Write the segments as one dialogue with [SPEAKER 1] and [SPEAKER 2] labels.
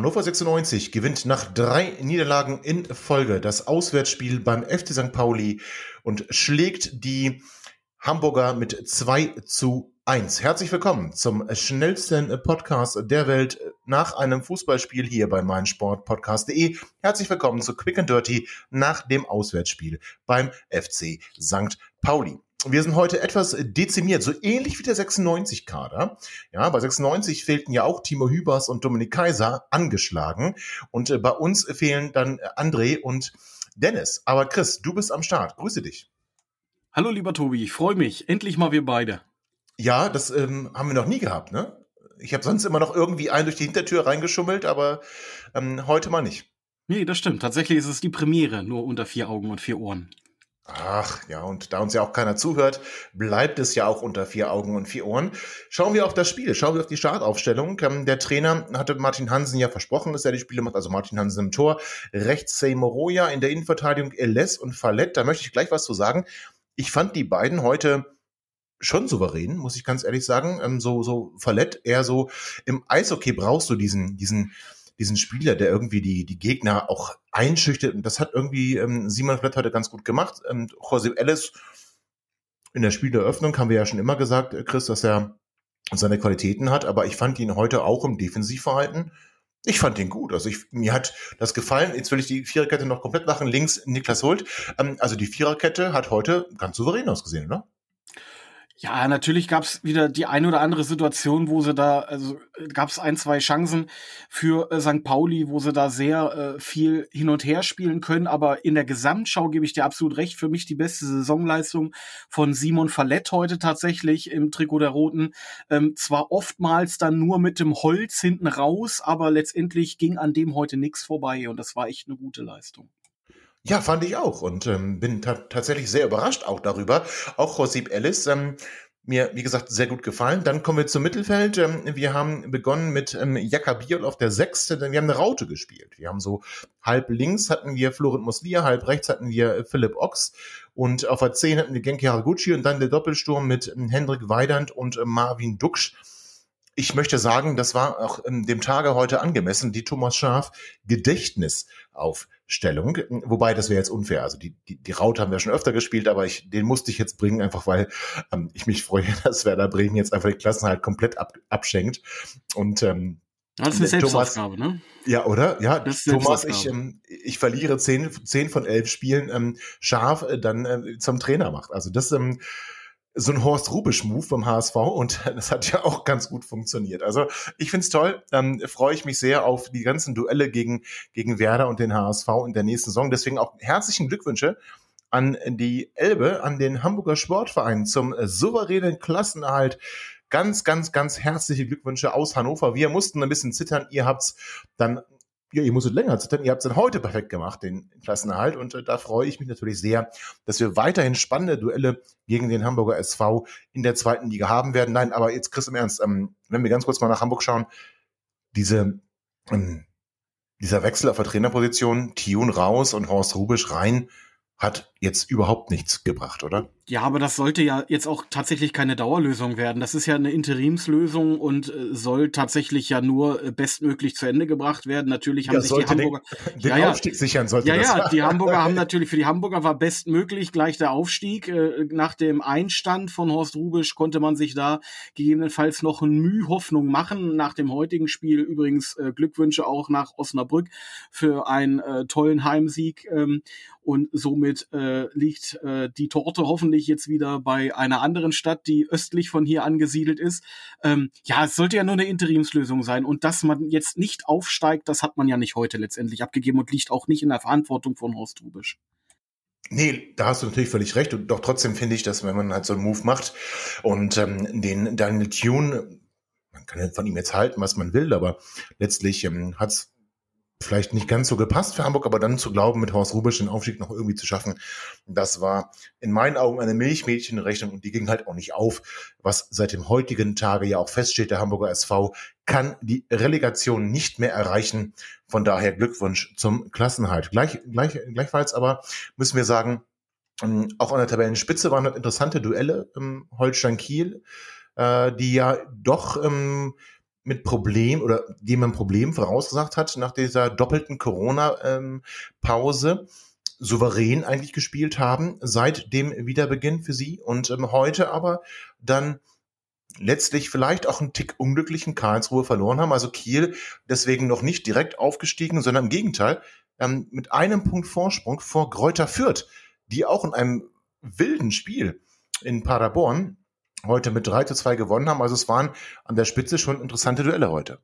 [SPEAKER 1] Hannover 96 gewinnt nach drei Niederlagen in Folge das Auswärtsspiel beim FC St. Pauli und schlägt die Hamburger mit 2 zu 1. Herzlich willkommen zum schnellsten Podcast der Welt nach einem Fußballspiel hier bei meinsportpodcast.de. Herzlich willkommen zu Quick and Dirty nach dem Auswärtsspiel beim FC St. Pauli wir sind heute etwas dezimiert, so ähnlich wie der 96-Kader. Ja, bei 96 fehlten ja auch Timo Hübers und Dominik Kaiser angeschlagen. Und äh, bei uns fehlen dann André und Dennis. Aber Chris, du bist am Start. Grüße dich.
[SPEAKER 2] Hallo, lieber Tobi. Ich freue mich. Endlich mal wir beide.
[SPEAKER 1] Ja, das ähm, haben wir noch nie gehabt, ne? Ich habe sonst immer noch irgendwie einen durch die Hintertür reingeschummelt, aber ähm, heute mal nicht.
[SPEAKER 2] Nee, das stimmt. Tatsächlich ist es die Premiere, nur unter vier Augen und vier Ohren.
[SPEAKER 1] Ach ja, und da uns ja auch keiner zuhört, bleibt es ja auch unter vier Augen und vier Ohren. Schauen wir auf das Spiel, schauen wir auf die Startaufstellung. Ähm, der Trainer hatte Martin Hansen ja versprochen, dass er die Spiele macht, also Martin Hansen im Tor, rechts Seymour in der Innenverteidigung Eles und Fallett. Da möchte ich gleich was zu sagen. Ich fand die beiden heute schon souverän, muss ich ganz ehrlich sagen. Ähm, so, so Fallett eher so im Eishockey brauchst du diesen, diesen, diesen Spieler, der irgendwie die, die Gegner auch einschüchtert. Und das hat irgendwie ähm, Simon Flett heute ganz gut gemacht. Und José Ellis in der Spieleröffnung haben wir ja schon immer gesagt, äh, Chris, dass er seine Qualitäten hat, aber ich fand ihn heute auch im Defensivverhalten. Ich fand ihn gut. Also ich, mir hat das gefallen. Jetzt will ich die Viererkette noch komplett machen. Links Niklas Hult. Ähm, also die Viererkette hat heute ganz souverän ausgesehen, oder?
[SPEAKER 2] Ja, natürlich gab es wieder die eine oder andere Situation, wo sie da, also gab es ein, zwei Chancen für äh, St. Pauli, wo sie da sehr äh, viel hin und her spielen können. Aber in der Gesamtschau gebe ich dir absolut recht. Für mich die beste Saisonleistung von Simon Fallett heute tatsächlich im Trikot der Roten. Ähm, zwar oftmals dann nur mit dem Holz hinten raus, aber letztendlich ging an dem heute nichts vorbei und das war echt eine gute Leistung.
[SPEAKER 1] Ja, fand ich auch und ähm, bin ta tatsächlich sehr überrascht auch darüber. Auch Josip Ellis, ähm, mir, wie gesagt, sehr gut gefallen. Dann kommen wir zum Mittelfeld. Ähm, wir haben begonnen mit ähm, Jakabiol auf der Sechste, denn wir haben eine Raute gespielt. Wir haben so halb links hatten wir Florent Muslia, halb rechts hatten wir äh, Philipp Ochs und auf der Zehn hatten wir Genki Haraguchi und dann der Doppelsturm mit ähm, Hendrik Weidand und äh, Marvin Duksch ich möchte sagen, das war auch in dem Tage heute angemessen, die Thomas Schaf Gedächtnisaufstellung. Wobei, das wäre jetzt unfair. Also die, die, die Raute haben wir schon öfter gespielt, aber ich, den musste ich jetzt bringen, einfach weil ähm, ich mich freue, dass Werder Bremen jetzt einfach die Klassen halt komplett ab, abschenkt. Und ähm,
[SPEAKER 2] das ist eine Selbstaufgabe, ne?
[SPEAKER 1] Ja, oder? Ja, Thomas, ich, ähm, ich verliere zehn, zehn von elf Spielen ähm, scharf äh, dann äh, zum Trainer macht. Also das ähm, so ein Horst Rubisch-Move vom HSV und das hat ja auch ganz gut funktioniert. Also ich find's toll, ähm, freue ich mich sehr auf die ganzen Duelle gegen, gegen Werder und den HSV in der nächsten Saison. Deswegen auch herzlichen Glückwünsche an die Elbe, an den Hamburger Sportverein zum souveränen Klassenerhalt. Ganz, ganz, ganz herzliche Glückwünsche aus Hannover. Wir mussten ein bisschen zittern. Ihr habt's dann ja, ihr musstet länger zittern. Ihr habt es dann heute perfekt gemacht, den Klassenerhalt. Und äh, da freue ich mich natürlich sehr, dass wir weiterhin spannende Duelle gegen den Hamburger SV in der zweiten Liga haben werden. Nein, aber jetzt Chris im Ernst, ähm, wenn wir ganz kurz mal nach Hamburg schauen, diese, ähm, dieser Wechsel auf der Trainerposition, Thion raus und Horst Rubisch rein, hat jetzt überhaupt nichts gebracht, oder?
[SPEAKER 2] Ja, aber das sollte ja jetzt auch tatsächlich keine Dauerlösung werden. Das ist ja eine Interimslösung und äh, soll tatsächlich ja nur äh, bestmöglich zu Ende gebracht werden. Natürlich haben ja, sich die Hamburger
[SPEAKER 1] den, den ja, Aufstieg sichern sollte
[SPEAKER 2] Ja, das. ja, die Hamburger haben natürlich für die Hamburger war bestmöglich gleich der Aufstieg. Äh, nach dem Einstand von Horst Rubisch konnte man sich da gegebenenfalls noch ein Mühe Hoffnung machen. Nach dem heutigen Spiel übrigens Glückwünsche auch nach Osnabrück für einen tollen Heimsieg ähm, und somit äh, liegt äh, die Torte hoffentlich ich jetzt wieder bei einer anderen Stadt, die östlich von hier angesiedelt ist. Ähm, ja, es sollte ja nur eine Interimslösung sein. Und dass man jetzt nicht aufsteigt, das hat man ja nicht heute letztendlich abgegeben und liegt auch nicht in der Verantwortung von Horst Rubisch.
[SPEAKER 1] Nee, da hast du natürlich völlig recht. Und doch trotzdem finde ich, dass wenn man halt so einen Move macht und ähm, den Daniel Tune, man kann von ihm jetzt halten, was man will, aber letztlich ähm, hat es vielleicht nicht ganz so gepasst für Hamburg, aber dann zu glauben, mit Horst Rubisch den Aufstieg noch irgendwie zu schaffen, das war in meinen Augen eine Milchmädchenrechnung und die ging halt auch nicht auf. Was seit dem heutigen Tage ja auch feststeht, der Hamburger SV kann die Relegation nicht mehr erreichen. Von daher Glückwunsch zum Klassenhalt. Gleich, gleich, gleichfalls aber müssen wir sagen, ähm, auch an der Tabellenspitze waren das interessante Duelle im Holstein-Kiel, äh, die ja doch ähm, mit Problem oder die man Problem vorausgesagt hat nach dieser doppelten Corona-Pause. Ähm, souverän eigentlich gespielt haben seit dem Wiederbeginn für sie und ähm, heute aber dann letztlich vielleicht auch einen Tick unglücklichen Karlsruhe verloren haben. Also Kiel deswegen noch nicht direkt aufgestiegen, sondern im Gegenteil ähm, mit einem Punkt Vorsprung vor Gräuter Fürth, die auch in einem wilden Spiel in Paderborn heute mit 3 zu 2 gewonnen haben. Also es waren an der Spitze schon interessante Duelle heute.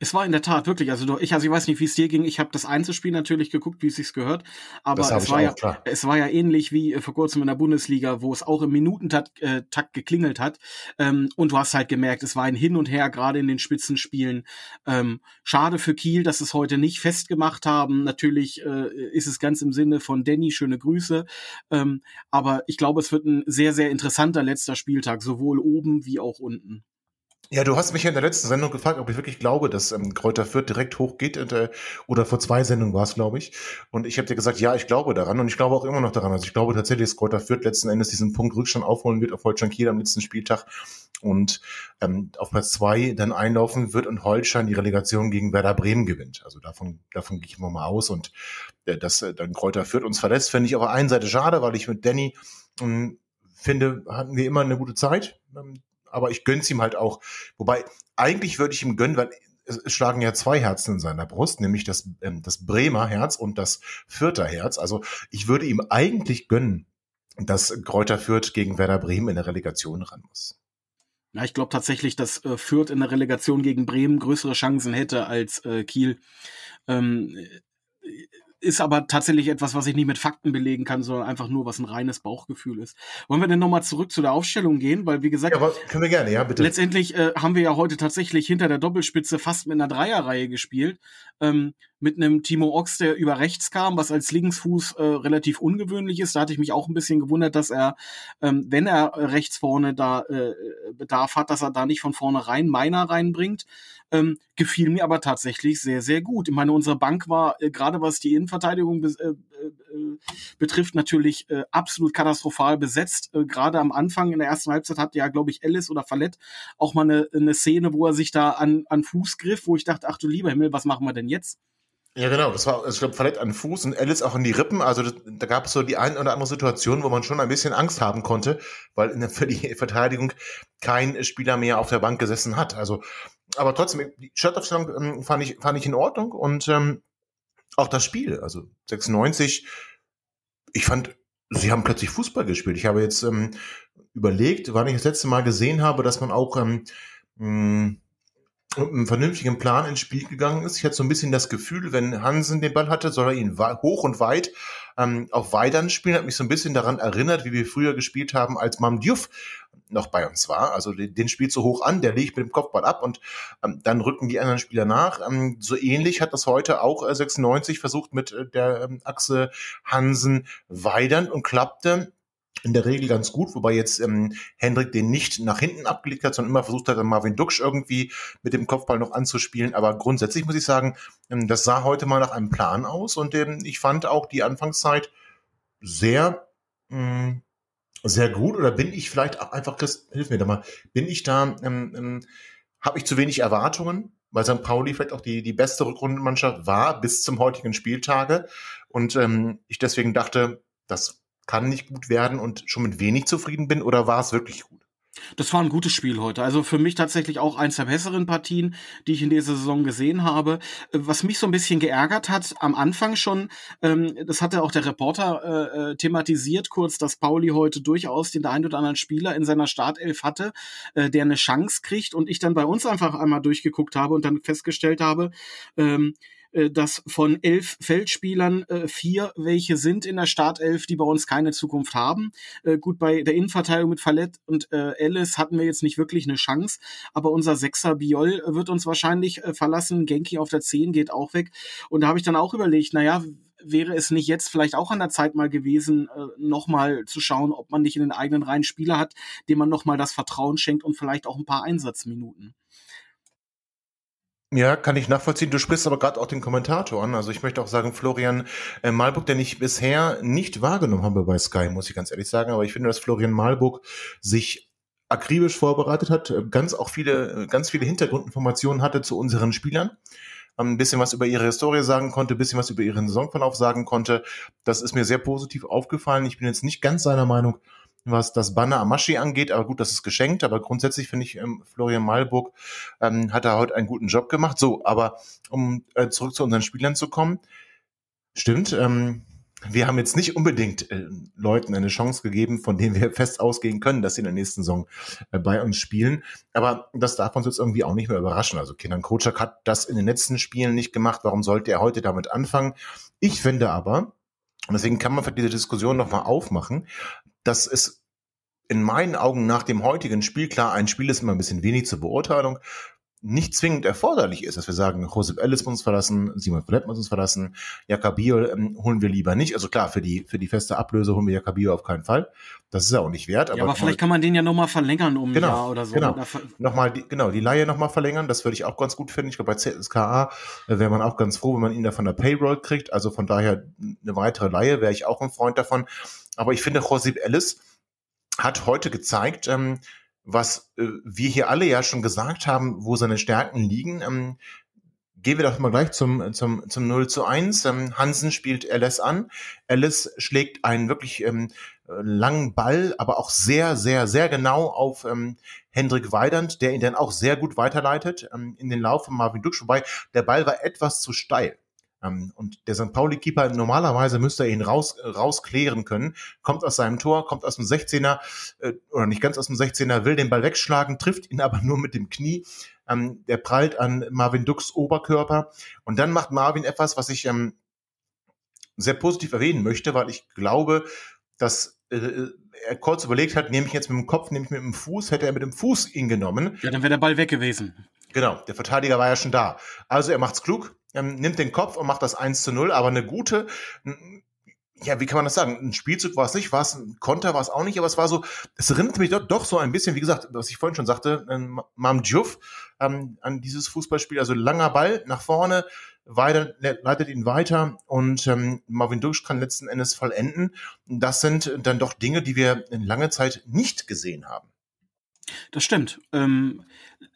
[SPEAKER 2] Es war in der Tat wirklich, also ich, also ich weiß nicht, wie es dir ging. Ich habe das Einzelspiel natürlich geguckt, wie es sich gehört, aber es war ja, klar. es war ja ähnlich wie äh, vor kurzem in der Bundesliga, wo es auch im Minutentakt äh, Takt geklingelt hat. Ähm, und du hast halt gemerkt, es war ein Hin und Her gerade in den Spitzenspielen. Ähm, schade für Kiel, dass es heute nicht festgemacht haben. Natürlich äh, ist es ganz im Sinne von Danny, schöne Grüße. Ähm, aber ich glaube, es wird ein sehr sehr interessanter letzter Spieltag, sowohl oben wie auch unten.
[SPEAKER 1] Ja, du hast mich ja in der letzten Sendung gefragt, ob ich wirklich glaube, dass ähm, Kräuter Fürth direkt hochgeht. Äh, oder vor zwei Sendungen war es, glaube ich. Und ich habe dir gesagt, ja, ich glaube daran. Und ich glaube auch immer noch daran. Also ich glaube tatsächlich, dass Kräuter Fürth letzten Endes diesen Punkt Rückstand aufholen wird auf Holstein Kiel am letzten Spieltag. Und ähm, auf Platz zwei dann einlaufen wird und Holstein die Relegation gegen Werder Bremen gewinnt. Also davon, davon gehe ich immer mal aus. Und äh, dass äh, dann Kräuter Fürth uns verlässt, finde ich auf der einen Seite schade, weil ich mit Danny ähm, finde, hatten wir immer eine gute Zeit. Ähm, aber ich gönn's ihm halt auch. Wobei, eigentlich würde ich ihm gönnen, weil es schlagen ja zwei Herzen in seiner Brust, nämlich das, ähm, das Bremer Herz und das Fürther Herz. Also ich würde ihm eigentlich gönnen, dass Kräuter Fürth gegen Werder Bremen in der Relegation ran muss.
[SPEAKER 2] Ja, ich glaube tatsächlich, dass äh, Fürth in der Relegation gegen Bremen größere Chancen hätte als äh, Kiel. Ähm, ist aber tatsächlich etwas, was ich nicht mit Fakten belegen kann, sondern einfach nur, was ein reines Bauchgefühl ist. Wollen wir denn nochmal zurück zu der Aufstellung gehen? Weil, wie gesagt,
[SPEAKER 1] ja, können wir gerne, ja, bitte.
[SPEAKER 2] Letztendlich äh, haben wir ja heute tatsächlich hinter der Doppelspitze fast mit einer Dreierreihe gespielt. Ähm, mit einem Timo Ochs, der über rechts kam, was als Linksfuß äh, relativ ungewöhnlich ist. Da hatte ich mich auch ein bisschen gewundert, dass er, ähm, wenn er rechts vorne da äh, Bedarf hat, dass er da nicht von vorne rein Meiner reinbringt. Ähm, gefiel mir aber tatsächlich sehr, sehr gut. Ich meine, unsere Bank war äh, gerade was die Innenverteidigung be äh, äh, betrifft natürlich äh, absolut katastrophal besetzt. Äh, gerade am Anfang in der ersten Halbzeit hatte ja, glaube ich, Ellis oder Fallett auch mal eine, eine Szene, wo er sich da an, an Fuß griff, wo ich dachte, ach du lieber Himmel, was machen wir denn jetzt?
[SPEAKER 1] Ja, genau. Das war, also ich glaube, verletzt an Fuß und Alice auch in die Rippen. Also das, da gab es so die ein oder andere Situation, wo man schon ein bisschen Angst haben konnte, weil in der, für die Verteidigung kein Spieler mehr auf der Bank gesessen hat. Also, aber trotzdem, die Startaufstellung ähm, fand ich fand ich in Ordnung und ähm, auch das Spiel, also 96. Ich fand, sie haben plötzlich Fußball gespielt. Ich habe jetzt ähm, überlegt, wann ich das letzte Mal gesehen habe, dass man auch ähm, mh, mit einem vernünftigen Plan ins Spiel gegangen ist. Ich hatte so ein bisschen das Gefühl, wenn Hansen den Ball hatte, soll er ihn hoch und weit ähm, auf Weidern spielen. Hat mich so ein bisschen daran erinnert, wie wir früher gespielt haben, als Mam Diouf noch bei uns war. Also den, den spielt so hoch an, der legt mit dem Kopfball ab und ähm, dann rücken die anderen Spieler nach. Ähm, so ähnlich hat das heute auch äh, 96 versucht mit äh, der ähm, Achse Hansen Weidern und klappte in der Regel ganz gut, wobei jetzt ähm, Hendrik den nicht nach hinten abgelegt hat, sondern immer versucht hat, Marvin Duksch irgendwie mit dem Kopfball noch anzuspielen. Aber grundsätzlich muss ich sagen, ähm, das sah heute mal nach einem Plan aus und ähm, ich fand auch die Anfangszeit sehr, mh, mm, sehr gut. Oder bin ich vielleicht auch einfach, Chris, hilf mir da mal, bin ich da, ähm, ähm, habe ich zu wenig Erwartungen? Weil St. Pauli vielleicht auch die, die beste Rückrundenmannschaft war bis zum heutigen Spieltage. Und ähm, ich deswegen dachte, das kann nicht gut werden und schon mit wenig zufrieden bin oder war es wirklich gut?
[SPEAKER 2] Das war ein gutes Spiel heute. Also für mich tatsächlich auch eins der besseren Partien, die ich in dieser Saison gesehen habe. Was mich so ein bisschen geärgert hat, am Anfang schon, ähm, das hatte auch der Reporter äh, äh thematisiert kurz, dass Pauli heute durchaus den einen oder anderen Spieler in seiner Startelf hatte, äh, der eine Chance kriegt und ich dann bei uns einfach einmal durchgeguckt habe und dann festgestellt habe, ähm, äh, dass von elf Feldspielern äh, vier welche sind in der Startelf, die bei uns keine Zukunft haben. Äh, gut, bei der Innenverteidigung mit Fallett und äh, Ellis hatten wir jetzt nicht wirklich eine Chance, aber unser Sechser Biol wird uns wahrscheinlich äh, verlassen. Genki auf der 10 geht auch weg. Und da habe ich dann auch überlegt, naja, wäre es nicht jetzt vielleicht auch an der Zeit mal gewesen, äh, nochmal zu schauen, ob man nicht in den eigenen Reihen Spieler hat, dem man nochmal das Vertrauen schenkt und vielleicht auch ein paar Einsatzminuten.
[SPEAKER 1] Ja, kann ich nachvollziehen. Du sprichst aber gerade auch den Kommentator an. Also ich möchte auch sagen, Florian äh, Malburg, den ich bisher nicht wahrgenommen habe bei Sky, muss ich ganz ehrlich sagen. Aber ich finde, dass Florian Malburg sich akribisch vorbereitet hat, äh, ganz auch viele, äh, ganz viele Hintergrundinformationen hatte zu unseren Spielern ein bisschen was über ihre Historie sagen konnte, ein bisschen was über ihren Saisonverlauf sagen konnte. Das ist mir sehr positiv aufgefallen. Ich bin jetzt nicht ganz seiner Meinung, was das Banner Amashi angeht, aber gut, das ist geschenkt. Aber grundsätzlich finde ich, ähm, Florian Malburg ähm, hat da heute einen guten Job gemacht. So, aber um äh, zurück zu unseren Spielern zu kommen, stimmt, ähm, wir haben jetzt nicht unbedingt äh, Leuten eine Chance gegeben, von denen wir fest ausgehen können, dass sie in der nächsten Saison äh, bei uns spielen. Aber das darf uns jetzt irgendwie auch nicht mehr überraschen. Also Kenan Kocak hat das in den letzten Spielen nicht gemacht. Warum sollte er heute damit anfangen? Ich finde aber, und deswegen kann man für diese Diskussion nochmal aufmachen, dass es in meinen Augen nach dem heutigen Spiel, klar, ein Spiel ist immer ein bisschen wenig zur Beurteilung, nicht zwingend erforderlich ist, dass wir sagen, Josep Ellis muss uns verlassen, Simon Flepp muss uns verlassen, Jakabio ähm, holen wir lieber nicht. Also klar, für die, für die feste Ablöse holen wir Jakabio auf keinen Fall. Das ist ja auch nicht wert.
[SPEAKER 2] Aber, ja, aber vielleicht kann man den ja nochmal verlängern um
[SPEAKER 1] genau,
[SPEAKER 2] ein Jahr oder so.
[SPEAKER 1] Genau, nochmal die, genau, die Laie nochmal verlängern, das würde ich auch ganz gut finden. Ich glaube, bei ZSKA äh, wäre man auch ganz froh, wenn man ihn da von der Payroll kriegt. Also von daher eine weitere Laie wäre ich auch ein Freund davon. Aber ich finde, Josep Ellis hat heute gezeigt, ähm, was äh, wir hier alle ja schon gesagt haben, wo seine Stärken liegen. Ähm, gehen wir doch mal gleich zum, zum, zum 0 zu 1. Ähm, Hansen spielt Alice an. Alice schlägt einen wirklich ähm, langen Ball, aber auch sehr, sehr, sehr genau auf ähm, Hendrik Weidand, der ihn dann auch sehr gut weiterleitet ähm, in den Lauf von Marvin Duksch. Wobei der Ball war etwas zu steil. Ähm, und der St. Pauli-Keeper, normalerweise müsste er ihn raus, rausklären können, kommt aus seinem Tor, kommt aus dem 16er, äh, oder nicht ganz aus dem 16er, will den Ball wegschlagen, trifft ihn aber nur mit dem Knie. Ähm, der prallt an Marvin Dux Oberkörper. Und dann macht Marvin etwas, was ich ähm, sehr positiv erwähnen möchte, weil ich glaube, dass äh, er kurz überlegt hat, nehme ich jetzt mit dem Kopf, nehme ich mit dem Fuß, hätte er mit dem Fuß ihn genommen.
[SPEAKER 2] Ja, dann wäre der Ball weg gewesen.
[SPEAKER 1] Genau, der Verteidiger war ja schon da. Also er macht's klug, ähm, nimmt den Kopf und macht das 1 zu 0, aber eine gute, ja, wie kann man das sagen? Ein Spielzug war es nicht, war es ein Konter, war es auch nicht, aber es war so, es erinnert mich doch, doch so ein bisschen, wie gesagt, was ich vorhin schon sagte, ähm, Mam Diouf ähm, an dieses Fußballspiel, also langer Ball nach vorne, weiter, leitet ihn weiter und ähm, Marvin Dusch kann letzten Endes vollenden. Das sind dann doch Dinge, die wir in lange Zeit nicht gesehen haben.
[SPEAKER 2] Das stimmt. Ähm,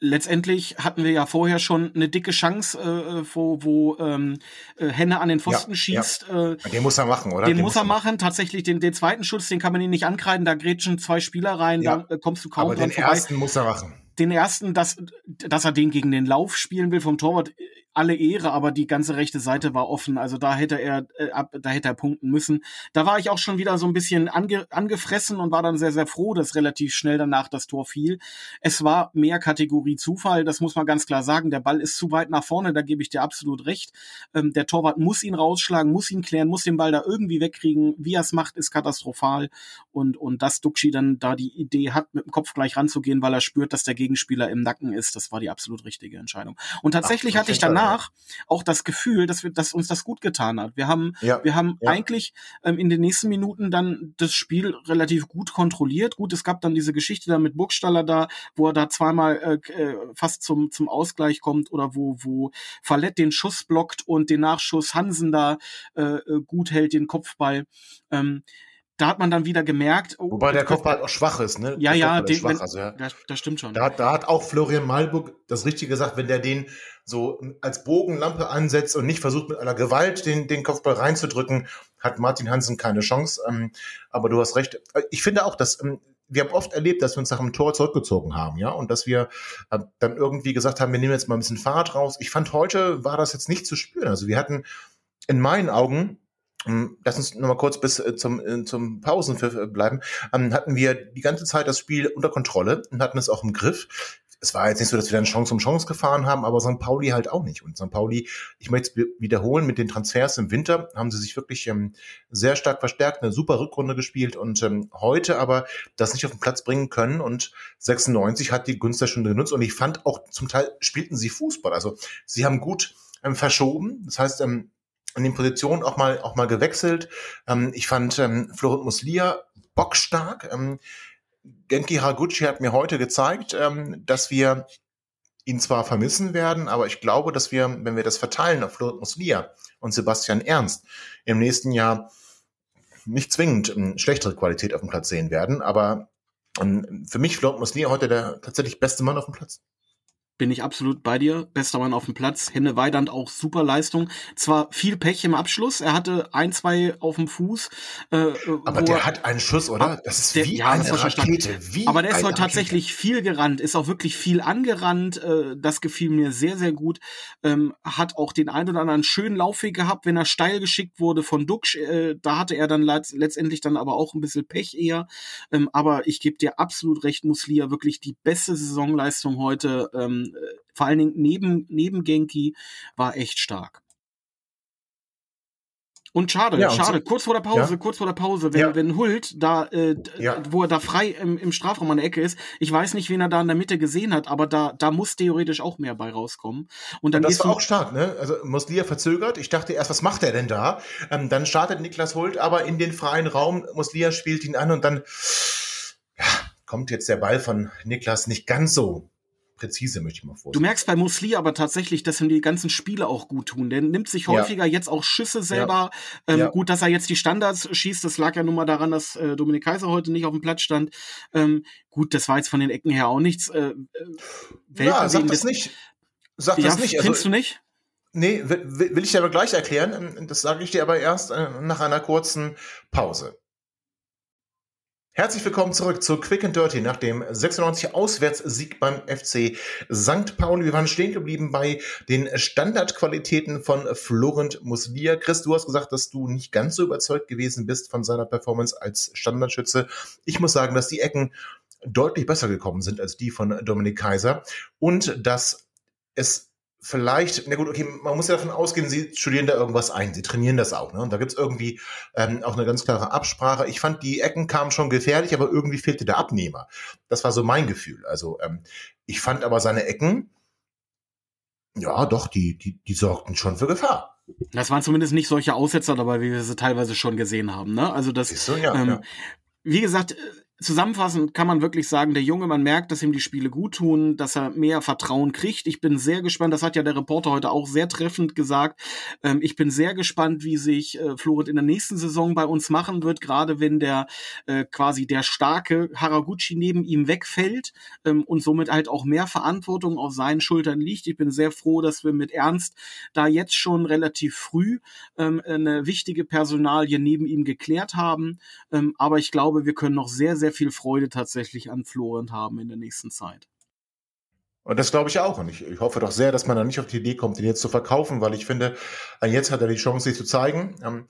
[SPEAKER 2] letztendlich hatten wir ja vorher schon eine dicke Chance, äh, wo, wo ähm, äh, Henne an den Pfosten ja, schießt.
[SPEAKER 1] Ja. Äh, den muss er machen, oder?
[SPEAKER 2] Den, den muss er machen. Tatsächlich den, den zweiten Schutz, den kann man ihn nicht ankreiden. Da grätschen zwei Spieler rein, ja. da äh, kommst du kaum
[SPEAKER 1] Aber den vorbei. ersten muss er machen.
[SPEAKER 2] Den ersten, dass, dass er den gegen den Lauf spielen will vom Torwart, alle Ehre, aber die ganze rechte Seite war offen. Also da hätte er, äh, ab, da hätte er punkten müssen. Da war ich auch schon wieder so ein bisschen ange, angefressen und war dann sehr, sehr froh, dass relativ schnell danach das Tor fiel. Es war mehr Kategorie Zufall, das muss man ganz klar sagen. Der Ball ist zu weit nach vorne, da gebe ich dir absolut recht. Ähm, der Torwart muss ihn rausschlagen, muss ihn klären, muss den Ball da irgendwie wegkriegen. Wie er es macht, ist katastrophal. Und, und dass Duxi dann da die Idee hat, mit dem Kopf gleich ranzugehen, weil er spürt, dass der Gegenspieler im Nacken ist, das war die absolut richtige Entscheidung. Und tatsächlich Ach, hatte ich danach danach auch das Gefühl, dass wir, dass uns das gut getan hat. Wir haben, ja, wir haben ja. eigentlich ähm, in den nächsten Minuten dann das Spiel relativ gut kontrolliert. Gut, es gab dann diese Geschichte da mit Burgstaller da, wo er da zweimal äh, äh, fast zum, zum Ausgleich kommt oder wo, wo Fallett den Schuss blockt und den Nachschuss Hansen da äh, äh gut hält, den Kopfball. Ähm, da hat man dann wieder gemerkt.
[SPEAKER 1] Oh, Wobei der Kopfball halt auch schwach ist, ne?
[SPEAKER 2] Ja, ja,
[SPEAKER 1] den, schwach, wenn, also, ja.
[SPEAKER 2] Das, das, stimmt schon.
[SPEAKER 1] Da, da hat auch Florian Malburg das Richtige gesagt, wenn der den so als Bogenlampe ansetzt und nicht versucht mit aller Gewalt den, den Kopfball reinzudrücken, hat Martin Hansen keine Chance. Ähm, aber du hast recht. Ich finde auch, dass ähm, wir haben oft erlebt, dass wir uns nach dem Tor zurückgezogen haben, ja, und dass wir äh, dann irgendwie gesagt haben, wir nehmen jetzt mal ein bisschen Fahrt raus. Ich fand heute war das jetzt nicht zu spüren. Also wir hatten in meinen Augen lass uns noch mal kurz bis äh, zum, äh, zum Pausenpfiff äh, bleiben. Ähm, hatten wir die ganze Zeit das Spiel unter Kontrolle und hatten es auch im Griff. es war jetzt nicht so, dass wir dann Chance um Chance gefahren haben, aber St. Pauli halt auch nicht. Und St. Pauli, ich möchte es wiederholen, mit den Transfers im Winter haben sie sich wirklich ähm, sehr stark verstärkt, eine super Rückrunde gespielt und ähm, heute aber das nicht auf den Platz bringen können. Und 96 hat die Gunst der Stunde genutzt und ich fand auch zum Teil spielten sie Fußball. Also sie haben gut ähm, verschoben. Das heißt, ähm, in den Positionen auch mal auch mal gewechselt. Ähm, ich fand ähm, Florent Muslia bockstark. Ähm, Genki Haraguchi hat mir heute gezeigt, ähm, dass wir ihn zwar vermissen werden, aber ich glaube, dass wir, wenn wir das verteilen auf Florent Muslia und Sebastian Ernst, im nächsten Jahr nicht zwingend ähm, schlechtere Qualität auf dem Platz sehen werden. Aber ähm, für mich Florent Muslia heute der tatsächlich beste Mann auf dem Platz
[SPEAKER 2] bin ich absolut bei dir. Bester Mann auf dem Platz. Henne Weidand auch super Leistung. Zwar viel Pech im Abschluss. Er hatte ein, zwei auf dem Fuß.
[SPEAKER 1] Äh, aber der hat einen Schuss, oder?
[SPEAKER 2] Das ist der, wie ja, eine Rakete. Wie aber der ist heute tatsächlich viel gerannt. Ist auch wirklich viel angerannt. Äh, das gefiel mir sehr, sehr gut. Ähm, hat auch den einen oder anderen schönen Laufweg gehabt, wenn er steil geschickt wurde von Duxch. Äh, da hatte er dann letztendlich dann aber auch ein bisschen Pech eher. Ähm, aber ich gebe dir absolut recht, Muslia wirklich die beste Saisonleistung heute. Ähm, äh, vor allen Dingen neben, neben Genki war echt stark. Und schade, ja, schade, so, kurz vor der Pause, ja. kurz vor der Pause, wenn, ja. wenn Hult da, äh, wo er da frei im, im Strafraum an der Ecke ist, ich weiß nicht, wen er da in der Mitte gesehen hat, aber da, da muss theoretisch auch mehr bei rauskommen.
[SPEAKER 1] Und dann und das war auch stark, ne? Also Muslia verzögert. Ich dachte erst, was macht er denn da? Ähm, dann startet Niklas Hult aber in den freien Raum. Muslia spielt ihn an und dann ja, kommt jetzt der Ball von Niklas nicht ganz so präzise, möchte ich mal vorstellen.
[SPEAKER 2] Du merkst bei Musli aber tatsächlich, dass ihm die ganzen Spiele auch gut tun. Der nimmt sich häufiger ja. jetzt auch Schüsse selber. Ja. Ähm, ja. Gut, dass er jetzt die Standards schießt, das lag ja nun mal daran, dass äh, Dominik Kaiser heute nicht auf dem Platz stand. Ähm, gut, das war jetzt von den Ecken her auch nichts. Äh,
[SPEAKER 1] äh ja, sag das nicht. Sag das nicht.
[SPEAKER 2] Also, findest du nicht?
[SPEAKER 1] Nee, will, will ich dir aber gleich erklären. Das sage ich dir aber erst äh, nach einer kurzen Pause. Herzlich willkommen zurück zu Quick and Dirty nach dem 96 Auswärtssieg beim FC St. Pauli. Wir waren stehen geblieben bei den Standardqualitäten von Florent Muslia. Chris, du hast gesagt, dass du nicht ganz so überzeugt gewesen bist von seiner Performance als Standardschütze. Ich muss sagen, dass die Ecken deutlich besser gekommen sind als die von Dominik Kaiser und dass es vielleicht, na gut, okay, man muss ja davon ausgehen, sie studieren da irgendwas ein, sie trainieren das auch, ne? Und da gibt's irgendwie ähm, auch eine ganz klare Absprache. Ich fand, die Ecken kamen schon gefährlich, aber irgendwie fehlte der Abnehmer. Das war so mein Gefühl. Also ähm, ich fand aber seine Ecken, ja, doch, die, die, die sorgten schon für Gefahr.
[SPEAKER 2] Das waren zumindest nicht solche Aussetzer dabei, wie wir sie teilweise schon gesehen haben. Ne? Also das,
[SPEAKER 1] so, ja, ähm, ja.
[SPEAKER 2] wie gesagt, Zusammenfassend kann man wirklich sagen, der Junge, man merkt, dass ihm die Spiele gut tun, dass er mehr Vertrauen kriegt. Ich bin sehr gespannt, das hat ja der Reporter heute auch sehr treffend gesagt. Ähm, ich bin sehr gespannt, wie sich äh, Florent in der nächsten Saison bei uns machen wird, gerade wenn der äh, quasi der starke Haraguchi neben ihm wegfällt ähm, und somit halt auch mehr Verantwortung auf seinen Schultern liegt. Ich bin sehr froh, dass wir mit Ernst da jetzt schon relativ früh ähm, eine wichtige Personalie neben ihm geklärt haben. Ähm, aber ich glaube, wir können noch sehr, sehr sehr viel Freude tatsächlich an Florent haben in der nächsten Zeit.
[SPEAKER 1] Und das glaube ich auch. Und ich, ich, hoffe doch sehr, dass man da nicht auf die Idee kommt, ihn jetzt zu verkaufen, weil ich finde, äh, jetzt hat er die Chance, sich zu zeigen. Ähm,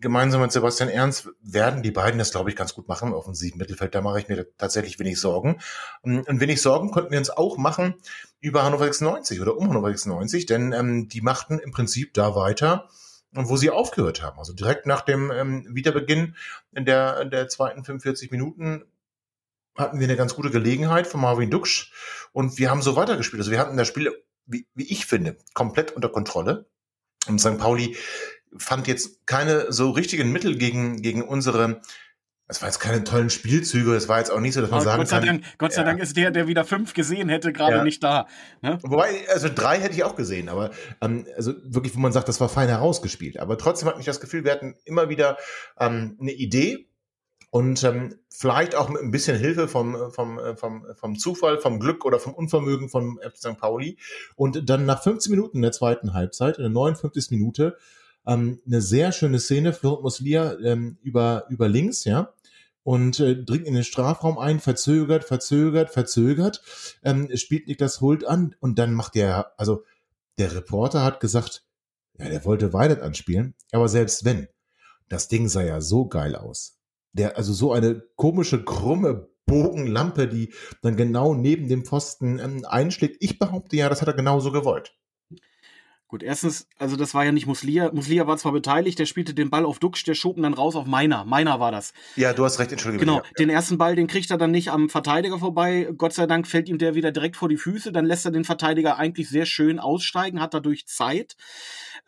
[SPEAKER 1] gemeinsam mit Sebastian Ernst werden die beiden das, glaube ich, ganz gut machen. Offensiv Mittelfeld, da mache ich mir tatsächlich wenig Sorgen. Ähm, und wenig Sorgen konnten wir uns auch machen über Hannover 96 oder um Hannover 96, denn ähm, die machten im Prinzip da weiter, wo sie aufgehört haben. Also direkt nach dem ähm, Wiederbeginn in der, in der zweiten 45 Minuten hatten wir eine ganz gute Gelegenheit von Marvin Duksch und wir haben so weitergespielt. Also wir hatten das Spiel, wie, wie ich finde, komplett unter Kontrolle. Und St. Pauli fand jetzt keine so richtigen Mittel gegen, gegen unsere es war jetzt keine tollen Spielzüge, es war jetzt auch nicht so, dass man Aber sagen
[SPEAKER 2] Gott sei
[SPEAKER 1] kann.
[SPEAKER 2] Dank, Gott sei ja. Dank ist der, der wieder fünf gesehen hätte, gerade ja. nicht da.
[SPEAKER 1] Ne? Wobei, also drei hätte ich auch gesehen, aber ähm, also wirklich, wo man sagt, das war fein herausgespielt. Aber trotzdem hat mich das Gefühl, wir hatten immer wieder ähm, eine Idee und ähm, vielleicht auch mit ein bisschen Hilfe vom, vom, vom, vom Zufall, vom Glück oder vom Unvermögen von St. Pauli. Und dann nach 15 Minuten in der zweiten Halbzeit, in der 59. Minute, ähm, eine sehr schöne Szene, Florent Muslia ähm, über, über links, ja, und äh, dringt in den Strafraum ein, verzögert, verzögert, verzögert, ähm, spielt Niklas Hult an und dann macht der, also der Reporter hat gesagt, ja, der wollte Weidet anspielen, aber selbst wenn, das Ding sah ja so geil aus. Der, also so eine komische, krumme Bogenlampe, die dann genau neben dem Pfosten ähm, einschlägt. Ich behaupte ja, das hat er genauso gewollt.
[SPEAKER 2] Gut, erstens, also das war ja nicht Muslia. Muslia war zwar beteiligt, der spielte den Ball auf Duxch, der schob ihn dann raus auf Meiner. Meiner war das.
[SPEAKER 1] Ja, du hast recht, Entschuldigung.
[SPEAKER 2] Genau,
[SPEAKER 1] ja.
[SPEAKER 2] den ersten Ball, den kriegt er dann nicht am Verteidiger vorbei. Gott sei Dank fällt ihm der wieder direkt vor die Füße. Dann lässt er den Verteidiger eigentlich sehr schön aussteigen, hat dadurch Zeit.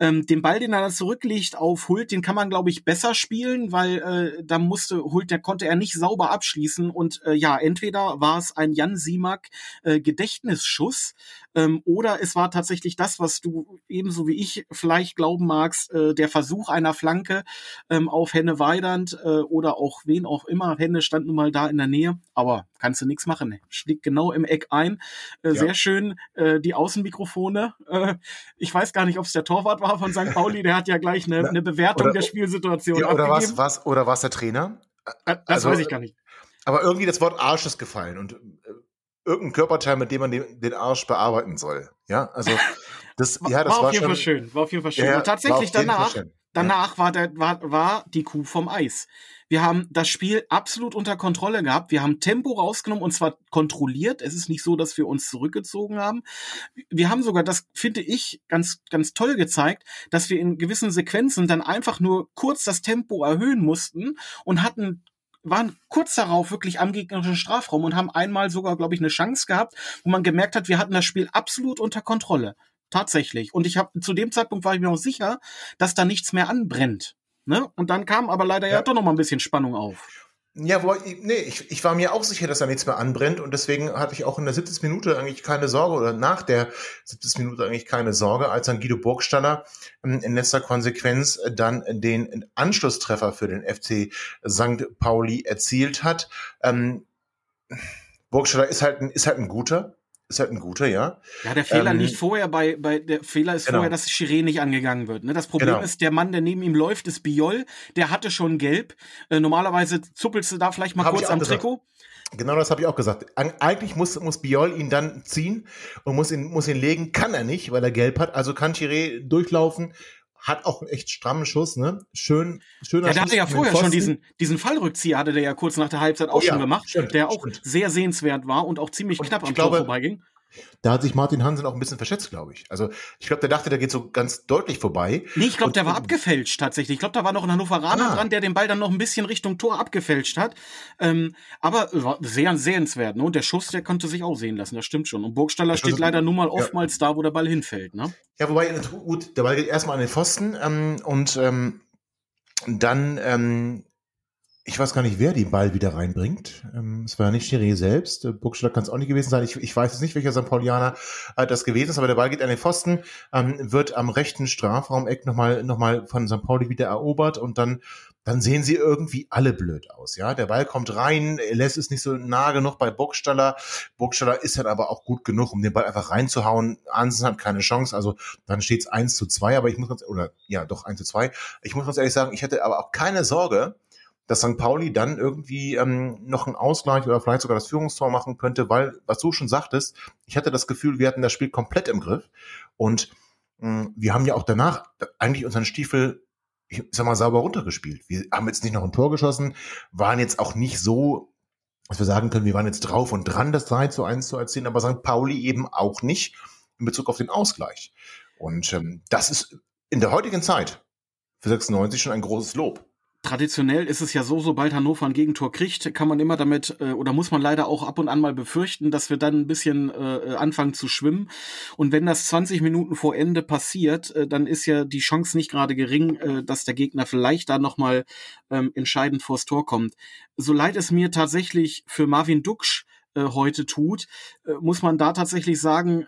[SPEAKER 2] Ähm, den Ball, den er dann zurücklegt auf Hult, den kann man, glaube ich, besser spielen, weil äh, da musste Hult, der konnte er nicht sauber abschließen. Und äh, ja, entweder war es ein Jan Simak äh, Gedächtnisschuss ähm, oder es war tatsächlich das, was du ebenso wie ich vielleicht glauben magst, äh, der Versuch einer Flanke ähm, auf Henne Weidand äh, oder auch wen auch immer. Henne stand nun mal da in der Nähe, aber kannst du nichts machen. Schlägt genau im Eck ein. Äh, ja. Sehr schön äh, die Außenmikrofone. Äh, ich weiß gar nicht, ob es der Torwart war von St. Pauli, der hat ja gleich eine, eine Bewertung oder, der Spielsituation
[SPEAKER 1] ja, oder abgegeben. Was, oder war es der Trainer?
[SPEAKER 2] Äh, das also, weiß ich gar nicht.
[SPEAKER 1] Aber irgendwie das Wort Arsch ist gefallen und äh, irgendein Körperteil, mit dem man den, den Arsch bearbeiten soll. Ja, also das, ja, das
[SPEAKER 2] war,
[SPEAKER 1] war
[SPEAKER 2] auf jeden Fall schön. War auf jeden Fall schön. Ja, und tatsächlich danach, danach war, der, war, war die Kuh vom Eis. Wir haben das Spiel absolut unter Kontrolle gehabt. Wir haben Tempo rausgenommen und zwar kontrolliert. Es ist nicht so, dass wir uns zurückgezogen haben. Wir haben sogar, das finde ich ganz, ganz toll gezeigt, dass wir in gewissen Sequenzen dann einfach nur kurz das Tempo erhöhen mussten und hatten waren kurz darauf wirklich am gegnerischen Strafraum und haben einmal sogar, glaube ich, eine Chance gehabt, wo man gemerkt hat, wir hatten das Spiel absolut unter Kontrolle. Tatsächlich. Und ich habe zu dem Zeitpunkt war ich mir auch sicher, dass da nichts mehr anbrennt. Ne? Und dann kam aber leider ja, ja doch noch mal ein bisschen Spannung auf.
[SPEAKER 1] Ja, wo, nee, ich, ich war mir auch sicher, dass da nichts mehr anbrennt und deswegen hatte ich auch in der 70. Minute eigentlich keine Sorge oder nach der 70. Minute eigentlich keine Sorge, als dann Guido Burgstaller ähm, in letzter Konsequenz dann den Anschlusstreffer für den FC St. Pauli erzielt hat. Ähm, Burgstaller ist halt ein, ist halt ein guter, ist halt ein guter, ja.
[SPEAKER 2] Ja, der Fehler ähm, liegt vorher bei, bei der Fehler ist genau. vorher, dass Chiré nicht angegangen wird. Ne? Das Problem genau. ist, der Mann, der neben ihm läuft, ist Biol, der hatte schon gelb. Äh, normalerweise zuppelst du da vielleicht mal Hab kurz am gesagt. Trikot.
[SPEAKER 1] Genau das habe ich auch gesagt. Eigentlich muss, muss Biol ihn dann ziehen und muss ihn, muss ihn legen. Kann er nicht, weil er gelb hat. Also kann Chiré durchlaufen hat auch einen echt strammen Schuss, ne? Schön, schöner
[SPEAKER 2] Ja, der hatte ja vorher schon diesen, diesen Fallrückzieher, hatte der ja kurz nach der Halbzeit auch oh, schon ja, gemacht, stimmt, der auch stimmt. sehr sehenswert war und auch ziemlich und knapp am glaube, Tor vorbeiging.
[SPEAKER 1] Da hat sich Martin Hansen auch ein bisschen verschätzt, glaube ich. Also ich glaube, der dachte, der geht so ganz deutlich vorbei.
[SPEAKER 2] Nee, ich glaube, der war abgefälscht tatsächlich. Ich glaube, da war noch ein Hannoveraner ah. dran, der den Ball dann noch ein bisschen Richtung Tor abgefälscht hat. Ähm, aber war sehr sehenswert. Ne? Und der Schuss, der konnte sich auch sehen lassen, das stimmt schon. Und Burgstaller steht leider nun mal oftmals ja. da, wo der Ball hinfällt. Ne?
[SPEAKER 1] Ja, wobei, gut, der Ball geht erstmal an den Pfosten ähm, und ähm, dann ähm, ich weiß gar nicht, wer den Ball wieder reinbringt. Ähm, es war ja nicht Chiré selbst. Burgstaller kann es auch nicht gewesen sein. Ich, ich weiß jetzt nicht, welcher St. Paulianer äh, das gewesen ist, aber der Ball geht an den Pfosten, ähm, wird am rechten Strafraumeck nochmal noch mal von St. Pauli wieder erobert und dann, dann sehen sie irgendwie alle blöd aus. Ja, Der Ball kommt rein, lässt es nicht so nah genug bei Burgstaller. Burgstaller ist dann aber auch gut genug, um den Ball einfach reinzuhauen. Ansen hat keine Chance, also dann steht es 1 zu 2, aber ich muss ganz, oder ja, doch 1 zu 2. Ich muss ganz ehrlich sagen, ich hätte aber auch keine Sorge, dass St. Pauli dann irgendwie ähm, noch einen Ausgleich oder vielleicht sogar das Führungstor machen könnte, weil, was du schon sagtest, ich hatte das Gefühl, wir hatten das Spiel komplett im Griff und mh, mm, wir haben ja auch danach eigentlich unseren Stiefel, ich sag mal, sauber runtergespielt. Wir haben jetzt nicht noch ein Tor geschossen, waren jetzt auch nicht so, dass wir sagen können, wir waren jetzt drauf und dran, das 3 zu 1 zu erzielen, aber St. Pauli eben auch nicht in Bezug auf den Ausgleich. Und ähm, das ist in der heutigen Zeit für 96 schon ein großes Lob
[SPEAKER 2] traditionell ist es ja so, sobald Hannover ein Gegentor kriegt, kann man immer damit äh, oder muss man leider auch ab und an mal befürchten, dass wir dann ein bisschen äh, anfangen zu schwimmen. Und wenn das 20 Minuten vor Ende passiert, äh, dann ist ja die Chance nicht gerade gering, äh, dass der Gegner vielleicht da nochmal ähm, entscheidend vors Tor kommt. So leid es mir tatsächlich für Marvin Duksch äh, heute tut, äh, muss man da tatsächlich sagen,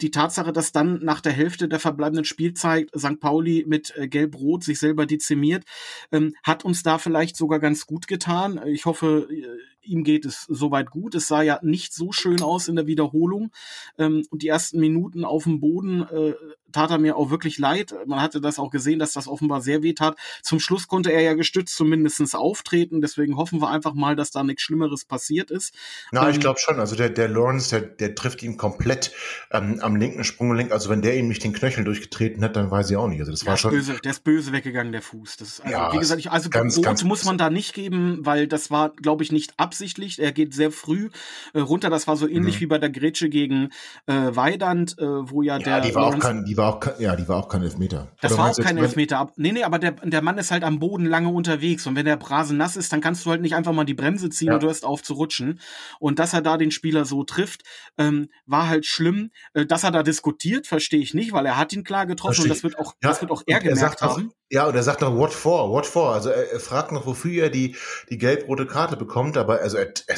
[SPEAKER 2] die Tatsache, dass dann nach der Hälfte der verbleibenden Spielzeit St. Pauli mit äh, Gelb-Rot sich selber dezimiert, ähm, hat uns da vielleicht sogar ganz gut getan. Ich hoffe, äh, ihm geht es soweit gut. Es sah ja nicht so schön aus in der Wiederholung. Ähm, und die ersten Minuten auf dem Boden äh, tat er mir auch wirklich leid. Man hatte das auch gesehen, dass das offenbar sehr weh tat. Zum Schluss konnte er ja gestützt zumindestens auftreten. Deswegen hoffen wir einfach mal, dass da nichts Schlimmeres passiert ist.
[SPEAKER 1] Na, ähm, ich glaube schon. Also der, der Lawrence, der, der trifft ihn komplett ähm, am linken Sprunggelenk. Also wenn der ihm nicht den Knöchel durchgetreten hat, dann weiß ich auch nicht. Also das war schon.
[SPEAKER 2] Böse, der ist böse weggegangen, der Fuß. Das ist, also, ja, wie gesagt, ich, also ganz, ganz muss man da nicht geben, weil das war, glaube ich, nicht ab beabsichtigt. Er geht sehr früh äh, runter. Das war so ähnlich mhm. wie bei der Grätsche gegen äh, Weidand, äh, wo ja, ja der.
[SPEAKER 1] Die war, auch kein, die war auch kein, ja, die war auch kein Elfmeter.
[SPEAKER 2] Das Oder war auch kein Elfmeter. Nee, nee, aber der, der Mann ist halt am Boden lange unterwegs. Und wenn der Brase nass ist, dann kannst du halt nicht einfach mal die Bremse ziehen ja. und du hörst auf zu rutschen. Und dass er da den Spieler so trifft, ähm, war halt schlimm. Äh, dass er da diskutiert, verstehe ich nicht, weil er hat ihn klar getroffen und das wird auch, ja, das wird auch er gemerkt
[SPEAKER 1] er haben. Auch, ja, und er sagt noch, what for, what for? Also er, er fragt noch, wofür er die, die gelb-rote Karte bekommt, aber also er, er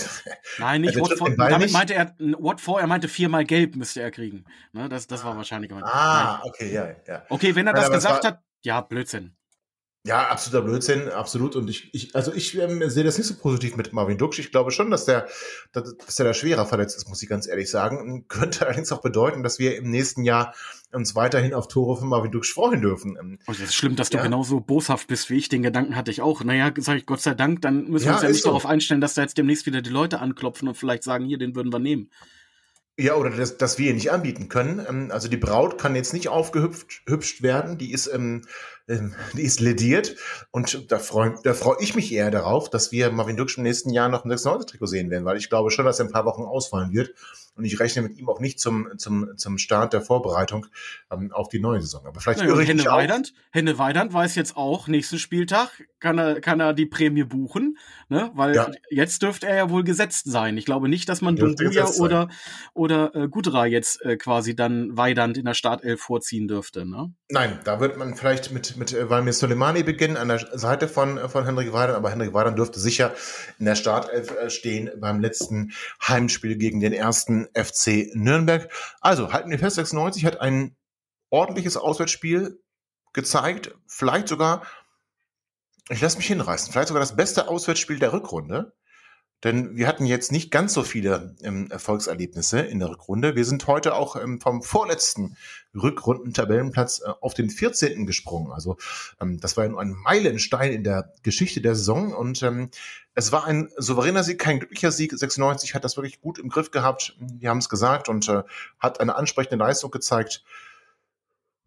[SPEAKER 2] Nein, nicht what for. Damit nicht. meinte er, what for, er meinte viermal gelb müsste er kriegen. Ne, das, das war wahrscheinlich gemeint.
[SPEAKER 1] Ah, Nein. okay, ja, ja.
[SPEAKER 2] Okay, wenn er das gesagt hat, ja, Blödsinn.
[SPEAKER 1] Ja, absoluter Blödsinn, absolut. Und ich, ich also ich ähm, sehe das nicht so positiv mit Marvin Duksch. Ich glaube schon, dass der, dass, dass der da schwerer verletzt ist, muss ich ganz ehrlich sagen. Könnte allerdings auch bedeuten, dass wir im nächsten Jahr uns weiterhin auf Tore von Marvin Duksch freuen dürfen.
[SPEAKER 2] Ähm, oh, das ist schlimm, dass du ja. genauso boshaft bist wie ich. Den Gedanken hatte ich auch. Naja, sage ich Gott sei Dank, dann müssen wir uns ja nicht so. darauf einstellen, dass da jetzt demnächst wieder die Leute anklopfen und vielleicht sagen, hier, den würden wir nehmen.
[SPEAKER 1] Ja, oder dass, dass wir ihn nicht anbieten können. Ähm, also die Braut kann jetzt nicht aufgehübscht werden, die ist, ähm, ähm, die ist lediert und da freue da freu ich mich eher darauf, dass wir Marvin Duksch im nächsten Jahr noch ein 96-Trikot sehen werden, weil ich glaube schon, dass er ein paar Wochen ausfallen wird und ich rechne mit ihm auch nicht zum, zum, zum Start der Vorbereitung ähm, auf die neue Saison. Aber vielleicht
[SPEAKER 2] naja, Henne Weidand, Henne Weidand weiß jetzt auch, nächsten Spieltag kann er, kann er die Prämie buchen, ne? weil ja. jetzt dürfte er ja wohl gesetzt sein. Ich glaube nicht, dass man Dumbuya oder, oder äh, Gudra jetzt äh, quasi dann Weidand in der Startelf vorziehen dürfte. Ne?
[SPEAKER 1] Nein, da wird man vielleicht mit, mit äh, Valmir Soleimani beginnen an der Seite von, von Henrik Weidand, aber Henrik Weidand dürfte sicher in der Startelf äh, stehen beim letzten Heimspiel gegen den ersten FC Nürnberg. Also halten wir fest, 96 hat ein ordentliches Auswärtsspiel gezeigt, vielleicht sogar, ich lasse mich hinreißen, vielleicht sogar das beste Auswärtsspiel der Rückrunde. Denn wir hatten jetzt nicht ganz so viele ähm, Erfolgserlebnisse in der Rückrunde. Wir sind heute auch ähm, vom vorletzten Rückrunden-Tabellenplatz äh, auf den 14. gesprungen. Also ähm, das war ja nur ein Meilenstein in der Geschichte der Saison und ähm, es war ein souveräner Sieg, kein glücklicher Sieg. 96 hat das wirklich gut im Griff gehabt. Wir haben es gesagt und äh, hat eine ansprechende Leistung gezeigt.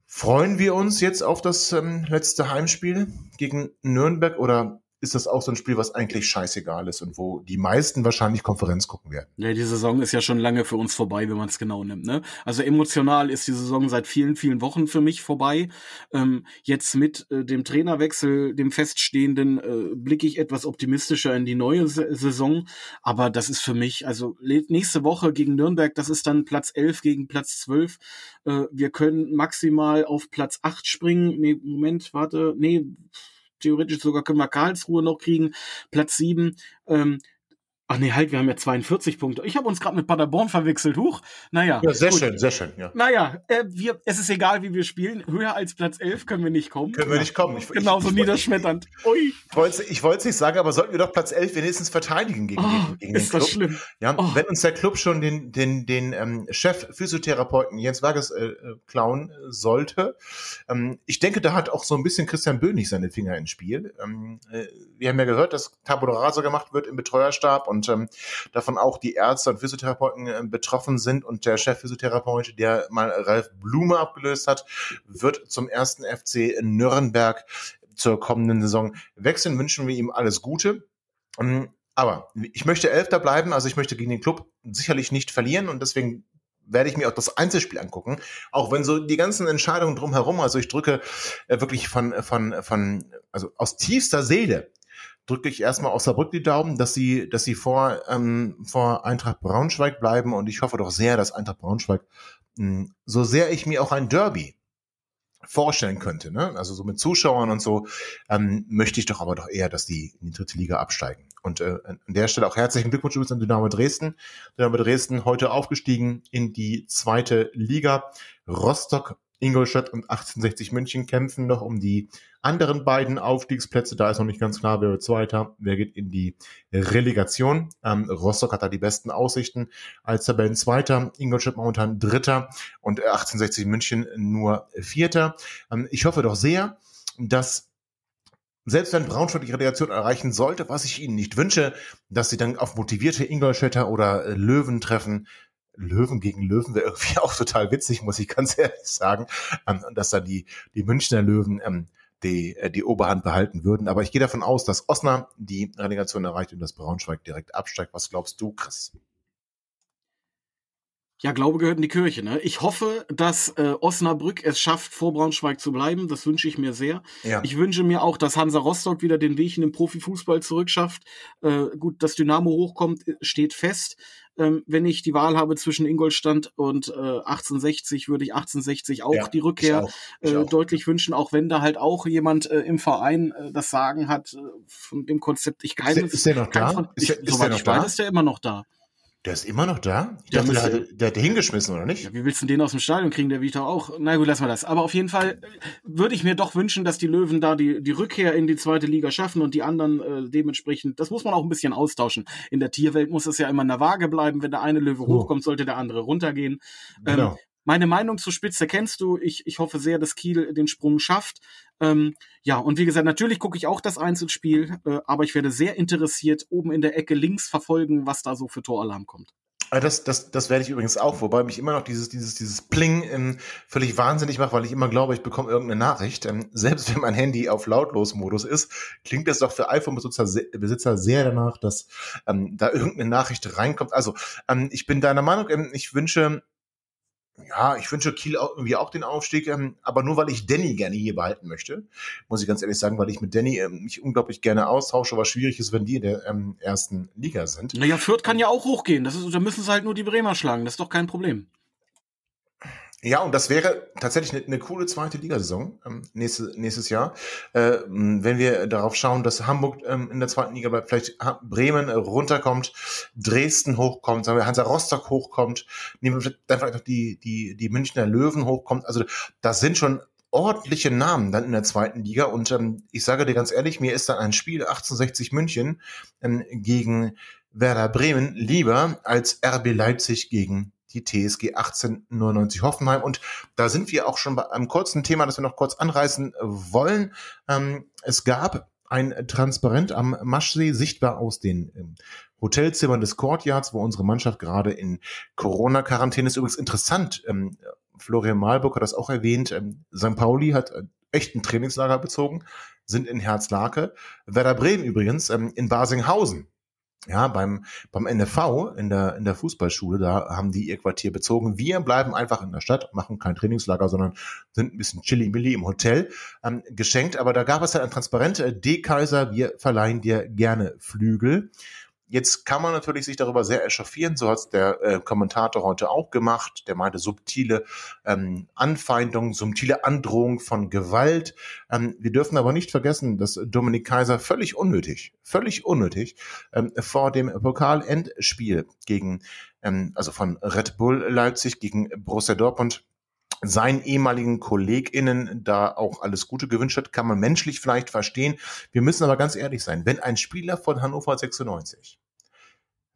[SPEAKER 1] Freuen wir uns jetzt auf das ähm, letzte Heimspiel gegen Nürnberg oder ist das auch so ein Spiel, was eigentlich scheißegal ist und wo die meisten wahrscheinlich Konferenz gucken werden.
[SPEAKER 2] Ja, die Saison ist ja schon lange für uns vorbei, wenn man es genau nimmt. Ne? Also emotional ist die Saison seit vielen, vielen Wochen für mich vorbei. Ähm, jetzt mit äh, dem Trainerwechsel, dem Feststehenden, äh, blicke ich etwas optimistischer in die neue Saison. Aber das ist für mich, also nächste Woche gegen Nürnberg, das ist dann Platz 11 gegen Platz 12. Äh, wir können maximal auf Platz 8 springen. Nee, Moment, warte, nee theoretisch sogar können wir Karlsruhe noch kriegen, Platz 7. Ähm, Ach nee, halt, wir haben ja 42 Punkte. Ich habe uns gerade mit Paderborn verwechselt. Huch. Naja.
[SPEAKER 1] Ja, sehr gut. schön, sehr schön, ja.
[SPEAKER 2] Naja, äh, wir, es ist egal, wie wir spielen. Höher als Platz 11 können wir nicht kommen.
[SPEAKER 1] Können wir nicht kommen. Ich,
[SPEAKER 2] Genauso ich, ich, niederschmetternd.
[SPEAKER 1] Ui. Ich wollte ich es nicht sagen, aber sollten wir doch Platz 11 wenigstens verteidigen gegen, oh, gegen
[SPEAKER 2] den Club. Ist das schlimm.
[SPEAKER 1] Ja, oh. wenn uns der Club schon den, den, den ähm, Chef-Physiotherapeuten Jens Wages äh, äh, klauen sollte. Ähm, ich denke, da hat auch so ein bisschen Christian Böhnig seine Finger ins Spiel. Ähm, äh, wir haben ja gehört, dass Tabula Rasa gemacht wird im Betreuerstab und ähm, davon auch die Ärzte und Physiotherapeuten äh, betroffen sind und der Chefphysiotherapeut, der mal Ralf Blume abgelöst hat, wird zum ersten FC Nürnberg zur kommenden Saison wechseln. Wünschen wir ihm alles Gute. Ähm, aber ich möchte Elfter bleiben, also ich möchte gegen den Club sicherlich nicht verlieren und deswegen werde ich mir auch das Einzelspiel angucken, auch wenn so die ganzen Entscheidungen drumherum, also ich drücke äh, wirklich von von von also aus tiefster Seele drücke ich erstmal aus Saarbrück die Daumen, dass sie, dass sie vor, ähm, vor Eintracht Braunschweig bleiben und ich hoffe doch sehr, dass Eintracht Braunschweig, mh, hm, so sehr ich mir auch ein Derby vorstellen könnte, ne? also so mit Zuschauern und so, ähm, möchte ich doch aber doch eher, dass die in die dritte Liga absteigen. Und äh, an der Stelle auch herzlichen Glückwunsch übrigens an Dynamo Dresden. Dynamo Dresden heute aufgestiegen in die zweite Liga. Rostock Ingolstadt und 1860 München kämpfen noch um die anderen beiden Aufstiegsplätze. Da ist noch nicht ganz klar, wer wird Zweiter, wer geht in die Relegation. Ähm, Rostock hat da die besten Aussichten als Tabellenzweiter, Ingolstadt momentan Dritter und 1860 München nur Vierter. Ähm, ich hoffe doch sehr, dass selbst wenn Braunschweig die Relegation erreichen sollte, was ich ihnen nicht wünsche, dass sie dann auf motivierte Ingolstädter oder Löwen treffen, Löwen gegen Löwen wäre irgendwie auch total witzig, muss ich ganz ehrlich sagen, ähm, dass da die, die Münchner Löwen ähm, die, äh, die Oberhand behalten würden. Aber ich gehe davon aus, dass Osnabrück die Relegation erreicht und dass Braunschweig direkt absteigt. Was glaubst du, Chris?
[SPEAKER 2] Ja, Glaube gehört in die Kirche. Ne? Ich hoffe, dass äh, Osnabrück es schafft, vor Braunschweig zu bleiben. Das wünsche ich mir sehr. Ja. Ich wünsche mir auch, dass Hansa Rostock wieder den Weg in den Profifußball zurückschafft. Äh, gut, dass Dynamo hochkommt, äh, steht fest. Ähm, wenn ich die Wahl habe zwischen Ingolstadt und äh, 1860, würde ich 1860 auch ja, die Rückkehr auch, äh, auch. deutlich wünschen, auch wenn da halt auch jemand äh, im Verein äh, das Sagen hat äh, von dem Konzept. Ich keine,
[SPEAKER 1] ist, ist der noch da? Von,
[SPEAKER 2] ist, ich, ist soweit ich weiß, ist der immer noch da.
[SPEAKER 1] Der ist immer noch da? Ich dachte, der, hat, der hat hingeschmissen, oder nicht?
[SPEAKER 2] Ja, wie willst du den aus dem Stadion kriegen? Der doch auch. Na gut, lassen wir das. Aber auf jeden Fall äh, würde ich mir doch wünschen, dass die Löwen da die, die Rückkehr in die zweite Liga schaffen und die anderen äh, dementsprechend, das muss man auch ein bisschen austauschen. In der Tierwelt muss es ja immer in der Waage bleiben. Wenn der eine Löwe oh. hochkommt, sollte der andere runtergehen. Genau. Meine Meinung zur Spitze kennst du. Ich, ich hoffe sehr, dass Kiel den Sprung schafft. Ähm, ja, und wie gesagt, natürlich gucke ich auch das Einzelspiel, äh, aber ich werde sehr interessiert oben in der Ecke links verfolgen, was da so für Toralarm kommt.
[SPEAKER 1] Ah, das, das, das werde ich übrigens auch, wobei mich immer noch dieses, dieses, dieses Pling ähm, völlig wahnsinnig macht, weil ich immer glaube, ich bekomme irgendeine Nachricht. Ähm, selbst wenn mein Handy auf Lautlos-Modus ist, klingt das doch für iPhone-Besitzer Besitzer sehr danach, dass ähm, da irgendeine Nachricht reinkommt. Also, ähm, ich bin deiner Meinung, ähm, ich wünsche ja, ich wünsche Kiel auch irgendwie auch den Aufstieg, ähm, aber nur weil ich Danny gerne hier behalten möchte, muss ich ganz ehrlich sagen, weil ich mit Danny ähm, mich unglaublich gerne austausche, was schwierig ist, wenn die in der ähm, ersten Liga sind.
[SPEAKER 2] Naja, Fürth kann ja auch hochgehen. Das ist, da müssen sie halt nur die Bremer schlagen. Das ist doch kein Problem.
[SPEAKER 1] Ja, und das wäre tatsächlich eine, eine coole zweite Ligasaison ähm, nächstes, nächstes Jahr, äh, wenn wir darauf schauen, dass Hamburg ähm, in der zweiten Liga bleibt, vielleicht Bremen äh, runterkommt, Dresden hochkommt, sagen wir Hansa Rostock hochkommt, nehmen wir dann vielleicht noch die, die, die Münchner Löwen hochkommt. Also das sind schon ordentliche Namen dann in der zweiten Liga. Und ähm, ich sage dir ganz ehrlich, mir ist dann ein Spiel 1860 München ähm, gegen Werder Bremen lieber als RB Leipzig gegen die TSG 1899 Hoffenheim. Und da sind wir auch schon bei einem kurzen Thema, das wir noch kurz anreißen wollen. Ähm, es gab ein Transparent am Maschsee, sichtbar aus den ähm, Hotelzimmern des Courtyards, wo unsere Mannschaft gerade in Corona-Quarantäne ist. Übrigens interessant, ähm, Florian Malburg hat das auch erwähnt, St. Pauli hat äh, echt ein Trainingslager bezogen, sind in Herzlake. Werder Bremen übrigens in Basinghausen ja, beim, beim NFV in der, in der Fußballschule, da haben die ihr Quartier bezogen. Wir bleiben einfach in der Stadt, machen kein Trainingslager, sondern sind ein bisschen chilly-milli im Hotel ähm, geschenkt. Aber da gab es halt ein Transparent, äh, D-Kaiser, wir verleihen dir gerne Flügel. Jetzt kann man natürlich sich darüber sehr echauffieren, so hat der äh, Kommentator heute auch gemacht. Der meinte subtile ähm, Anfeindung, subtile Androhung von Gewalt. Ähm, wir dürfen aber nicht vergessen, dass Dominik Kaiser völlig unnötig, völlig unnötig ähm, vor dem Pokalendspiel gegen, ähm, also von Red Bull Leipzig gegen Borussia Dortmund seinen ehemaligen KollegInnen da auch alles Gute gewünscht hat, kann man menschlich vielleicht verstehen. Wir müssen aber ganz ehrlich sein, wenn ein Spieler von Hannover 96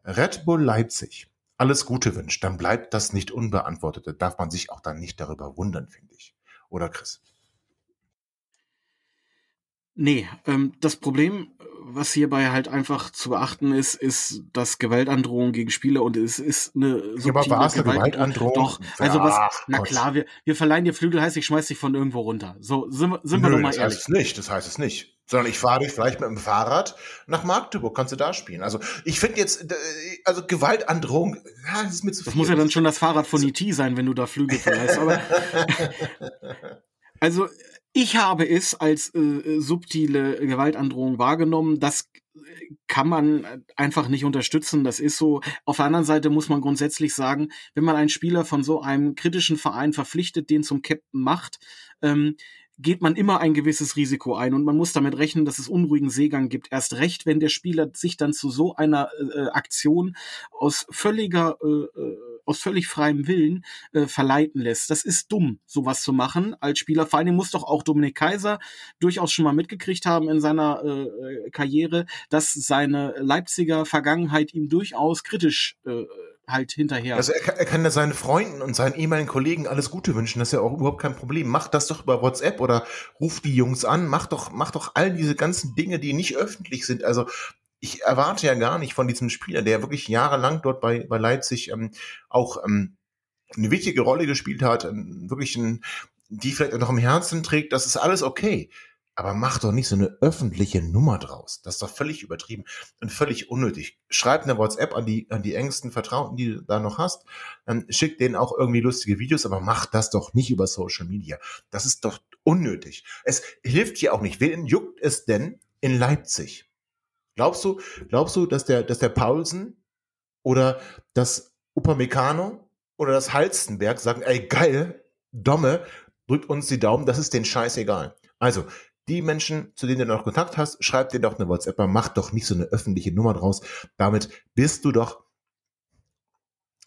[SPEAKER 1] Red Bull Leipzig alles Gute wünscht, dann bleibt das nicht unbeantwortet. Da darf man sich auch dann nicht darüber wundern, finde ich. Oder Chris?
[SPEAKER 2] Nee, ähm, das Problem, was hierbei halt einfach zu beachten ist, ist, dass Gewaltandrohung gegen Spieler und es ist eine
[SPEAKER 1] ja, aber eine Gewaltandrohung?
[SPEAKER 2] Doch, also was, Ach, na Gott. klar, wir, wir verleihen dir Flügel, heißt ich schmeiß dich von irgendwo runter. So, sind, sind Nö, wir doch mal
[SPEAKER 1] das
[SPEAKER 2] ehrlich.
[SPEAKER 1] Das heißt es nicht, das heißt es nicht. Sondern ich fahre dich vielleicht mit dem Fahrrad nach Magdeburg, kannst du da spielen. Also ich finde jetzt, also Gewaltandrohung, ja, das ist mir zu
[SPEAKER 2] viel. Das muss ja dann schon das Fahrrad von IT e sein, wenn du da Flügel verleihst, aber also ich habe es als äh, subtile Gewaltandrohung wahrgenommen. Das kann man einfach nicht unterstützen. Das ist so. Auf der anderen Seite muss man grundsätzlich sagen, wenn man einen Spieler von so einem kritischen Verein verpflichtet, den zum Captain macht, ähm, geht man immer ein gewisses Risiko ein und man muss damit rechnen, dass es unruhigen Seegang gibt. Erst recht, wenn der Spieler sich dann zu so einer äh, Aktion aus völliger äh, äh aus völlig freiem Willen äh, verleiten lässt. Das ist dumm, sowas zu machen als Spieler. Vor allem muss doch auch Dominik Kaiser durchaus schon mal mitgekriegt haben in seiner äh, Karriere, dass seine Leipziger Vergangenheit ihm durchaus kritisch äh, halt hinterher.
[SPEAKER 1] Also er kann, er kann ja seinen Freunden und seinen ehemaligen Kollegen alles Gute wünschen, das ist ja auch überhaupt kein Problem. Mach das doch über WhatsApp oder ruf die Jungs an, mach doch, mach doch all diese ganzen Dinge, die nicht öffentlich sind. Also ich erwarte ja gar nicht von diesem Spieler, der wirklich jahrelang dort bei, bei Leipzig ähm, auch ähm, eine wichtige Rolle gespielt hat, ähm, wirklich ein, die vielleicht auch noch im Herzen trägt, das ist alles okay. aber mach doch nicht so eine öffentliche Nummer draus. Das ist doch völlig übertrieben und völlig unnötig. Schreib eine WhatsApp an die, an die engsten Vertrauten, die du da noch hast. Dann schick denen auch irgendwie lustige Videos, aber mach das doch nicht über Social Media. Das ist doch unnötig. Es hilft hier auch nicht. Wen juckt es denn in Leipzig? Glaubst du, glaubst du, dass der, dass der Paulsen oder das Upamecano oder das Halstenberg sagen, ey, geil, Domme, drückt uns die Daumen, das ist den Scheiß egal. Also, die Menschen, zu denen du noch Kontakt hast, schreib dir doch eine WhatsApp, mach doch nicht so eine öffentliche Nummer draus. Damit bist du doch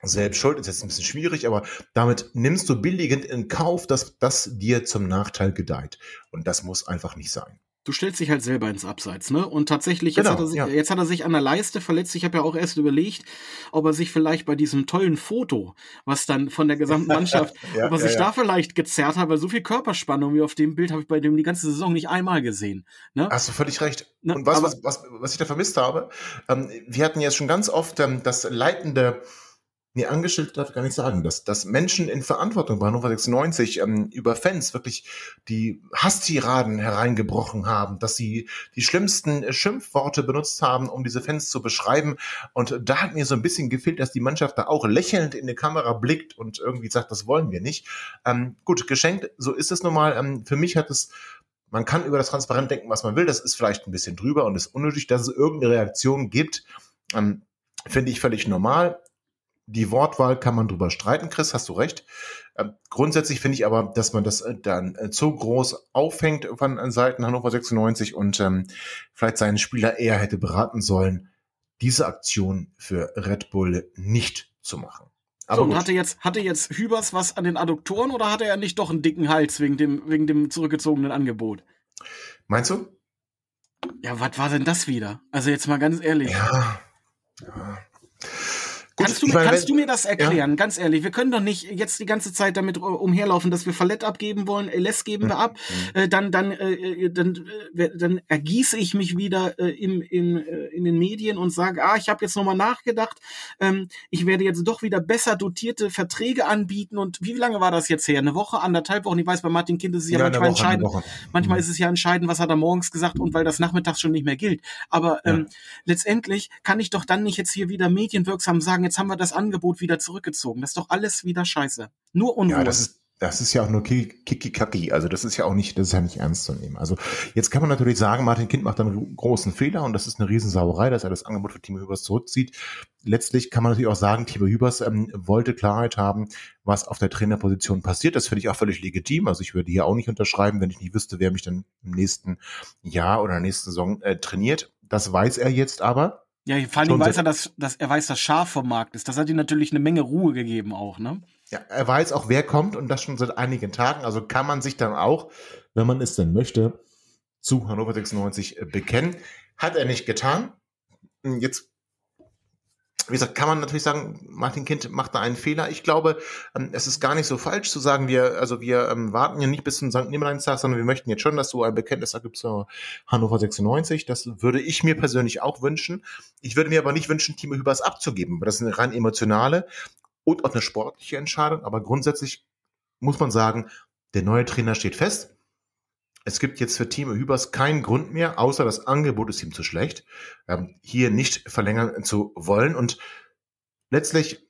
[SPEAKER 1] selbst schuld. Ist jetzt ein bisschen schwierig, aber damit nimmst du billigend in Kauf, dass das dir zum Nachteil gedeiht. Und das muss einfach nicht sein
[SPEAKER 2] du stellst dich halt selber ins Abseits, ne? Und tatsächlich, jetzt, genau, hat, er sich, ja. jetzt hat er sich an der Leiste verletzt. Ich habe ja auch erst überlegt, ob er sich vielleicht bei diesem tollen Foto, was dann von der gesamten Mannschaft, ja, ob er sich ja, da vielleicht gezerrt hat, weil so viel Körperspannung wie auf dem Bild habe ich bei dem die ganze Saison nicht einmal gesehen. Ne?
[SPEAKER 1] Hast du völlig recht. Ne? Und was, was, was, was ich da vermisst habe, ähm, wir hatten jetzt schon ganz oft ähm, das leitende Nee, angestellt darf ich gar nicht sagen, dass, dass Menschen in Verantwortung bei Hannover 96 ähm, über Fans wirklich die Hasstiraden hereingebrochen haben, dass sie die schlimmsten Schimpfworte benutzt haben, um diese Fans zu beschreiben. Und da hat mir so ein bisschen gefehlt, dass die Mannschaft da auch lächelnd in die Kamera blickt und irgendwie sagt, das wollen wir nicht. Ähm, gut, geschenkt, so ist es nun mal. Ähm, für mich hat es man kann über das Transparent denken, was man will. Das ist vielleicht ein bisschen drüber und ist unnötig, dass es irgendeine Reaktion gibt. Ähm, Finde ich völlig normal die Wortwahl kann man drüber streiten, Chris, hast du recht. Ähm, grundsätzlich finde ich aber, dass man das äh, dann äh, zu groß aufhängt von Seiten Hannover 96 und ähm, vielleicht seinen Spieler eher hätte beraten sollen, diese Aktion für Red Bull nicht zu machen.
[SPEAKER 2] Aber so, und hatte jetzt, hatte jetzt Hübers was an den Adduktoren oder hatte er nicht doch einen dicken Hals wegen dem, wegen dem zurückgezogenen Angebot?
[SPEAKER 1] Meinst du?
[SPEAKER 2] Ja, was war denn das wieder? Also jetzt mal ganz ehrlich.
[SPEAKER 1] Ja. ja.
[SPEAKER 2] Gut, kannst du, meine, kannst du mir das erklären? Ja. Ganz ehrlich, wir können doch nicht jetzt die ganze Zeit damit umherlaufen, dass wir Fallett abgeben wollen, LS geben wir ab, mhm. äh, dann dann äh, äh, dann äh, dann ergieße ich mich wieder äh, im, im, äh, in den Medien und sage, ah, ich habe jetzt nochmal nachgedacht, ähm, ich werde jetzt doch wieder besser dotierte Verträge anbieten und wie lange war das jetzt her? Eine Woche, anderthalb Wochen? Ich weiß, bei Martin Kind ist es ja, ja manchmal Woche, entscheidend. Manchmal mhm. ist es ja entscheidend, was hat er morgens gesagt und weil das nachmittags schon nicht mehr gilt. Aber ähm, ja. letztendlich kann ich doch dann nicht jetzt hier wieder medienwirksam sagen, jetzt haben wir das Angebot wieder zurückgezogen. Das ist doch alles wieder scheiße. Nur Unruhe.
[SPEAKER 1] Ja, das ist, das ist ja auch nur Kiki-Kaki. Also das ist ja auch nicht, das ist ja nicht ernst zu nehmen. Also jetzt kann man natürlich sagen, Martin Kind macht einen großen Fehler und das ist eine Riesensauerei, dass er das Angebot für Timo Hübers zurückzieht. Letztlich kann man natürlich auch sagen, Timo Hübers ähm, wollte Klarheit haben, was auf der Trainerposition passiert. Das finde ich auch völlig legitim. Also ich würde hier auch nicht unterschreiben, wenn ich nicht wüsste, wer mich dann im nächsten Jahr oder nächsten Saison äh, trainiert. Das weiß er jetzt aber.
[SPEAKER 2] Ja, vor allem weiß er, dass, dass er weiß, dass Schaf vom Markt ist. Das hat ihm natürlich eine Menge Ruhe gegeben auch, ne?
[SPEAKER 1] Ja, er weiß auch, wer kommt und das schon seit einigen Tagen. Also kann man sich dann auch, wenn man es denn möchte, zu Hannover 96 bekennen. Hat er nicht getan. Jetzt wie gesagt, kann man natürlich sagen, Martin Kind macht da einen Fehler. Ich glaube, ähm, es ist gar nicht so falsch zu sagen, wir, also wir ähm, warten ja nicht bis zum St. Nimmerleinstag, sondern wir möchten jetzt schon, dass du ein Bekenntnis ergibst zur Hannover 96. Das würde ich mir persönlich auch wünschen. Ich würde mir aber nicht wünschen, Timo Hübers abzugeben, das ist eine rein emotionale und auch eine sportliche Entscheidung. Aber grundsätzlich muss man sagen, der neue Trainer steht fest. Es gibt jetzt für Timo Hübers keinen Grund mehr, außer das Angebot ist ihm zu schlecht, ähm, hier nicht verlängern zu wollen. Und letztlich,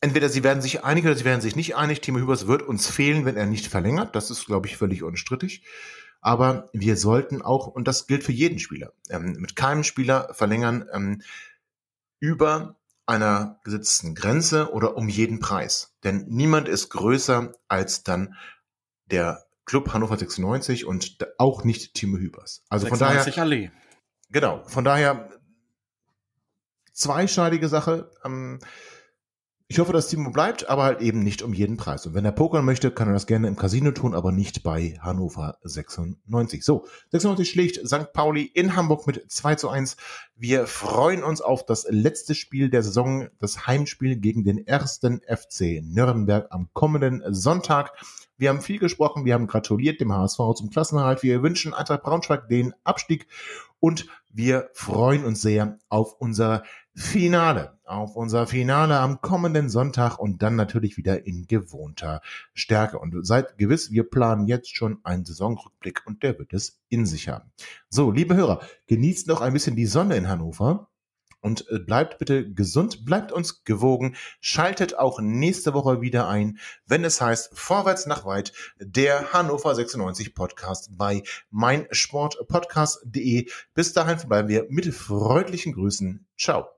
[SPEAKER 1] entweder sie werden sich einig oder sie werden sich nicht einig. Timo Hübers wird uns fehlen, wenn er nicht verlängert. Das ist, glaube ich, völlig unstrittig. Aber wir sollten auch, und das gilt für jeden Spieler, ähm, mit keinem Spieler verlängern ähm, über einer gesetzten Grenze oder um jeden Preis. Denn niemand ist größer als dann der Club Hannover 96 und auch nicht Timo Hübers. Also von daher.
[SPEAKER 2] Allee.
[SPEAKER 1] Genau, von daher zweischneidige Sache. Ähm, ich hoffe, dass Timo bleibt, aber halt eben nicht um jeden Preis. Und wenn er pokern möchte, kann er das gerne im Casino tun, aber nicht bei Hannover 96. So, 96 schlägt St. Pauli in Hamburg mit 2 zu 1. Wir freuen uns auf das letzte Spiel der Saison, das Heimspiel gegen den ersten FC Nürnberg am kommenden Sonntag. Wir haben viel gesprochen, wir haben gratuliert dem HSV zum Klassenerhalt. Wir wünschen Eintracht Braunschweig den Abstieg und wir freuen uns sehr auf unser Finale, auf unser Finale am kommenden Sonntag und dann natürlich wieder in gewohnter Stärke. Und seid gewiss, wir planen jetzt schon einen Saisonrückblick und der wird es in sich haben. So, liebe Hörer, genießt noch ein bisschen die Sonne in Hannover und äh, bleibt bitte gesund, bleibt uns gewogen, schaltet auch nächste Woche wieder ein, wenn es heißt Vorwärts nach weit, der Hannover 96 Podcast bei meinsportpodcast.de. Bis dahin verbleiben wir mit freundlichen Grüßen. Ciao.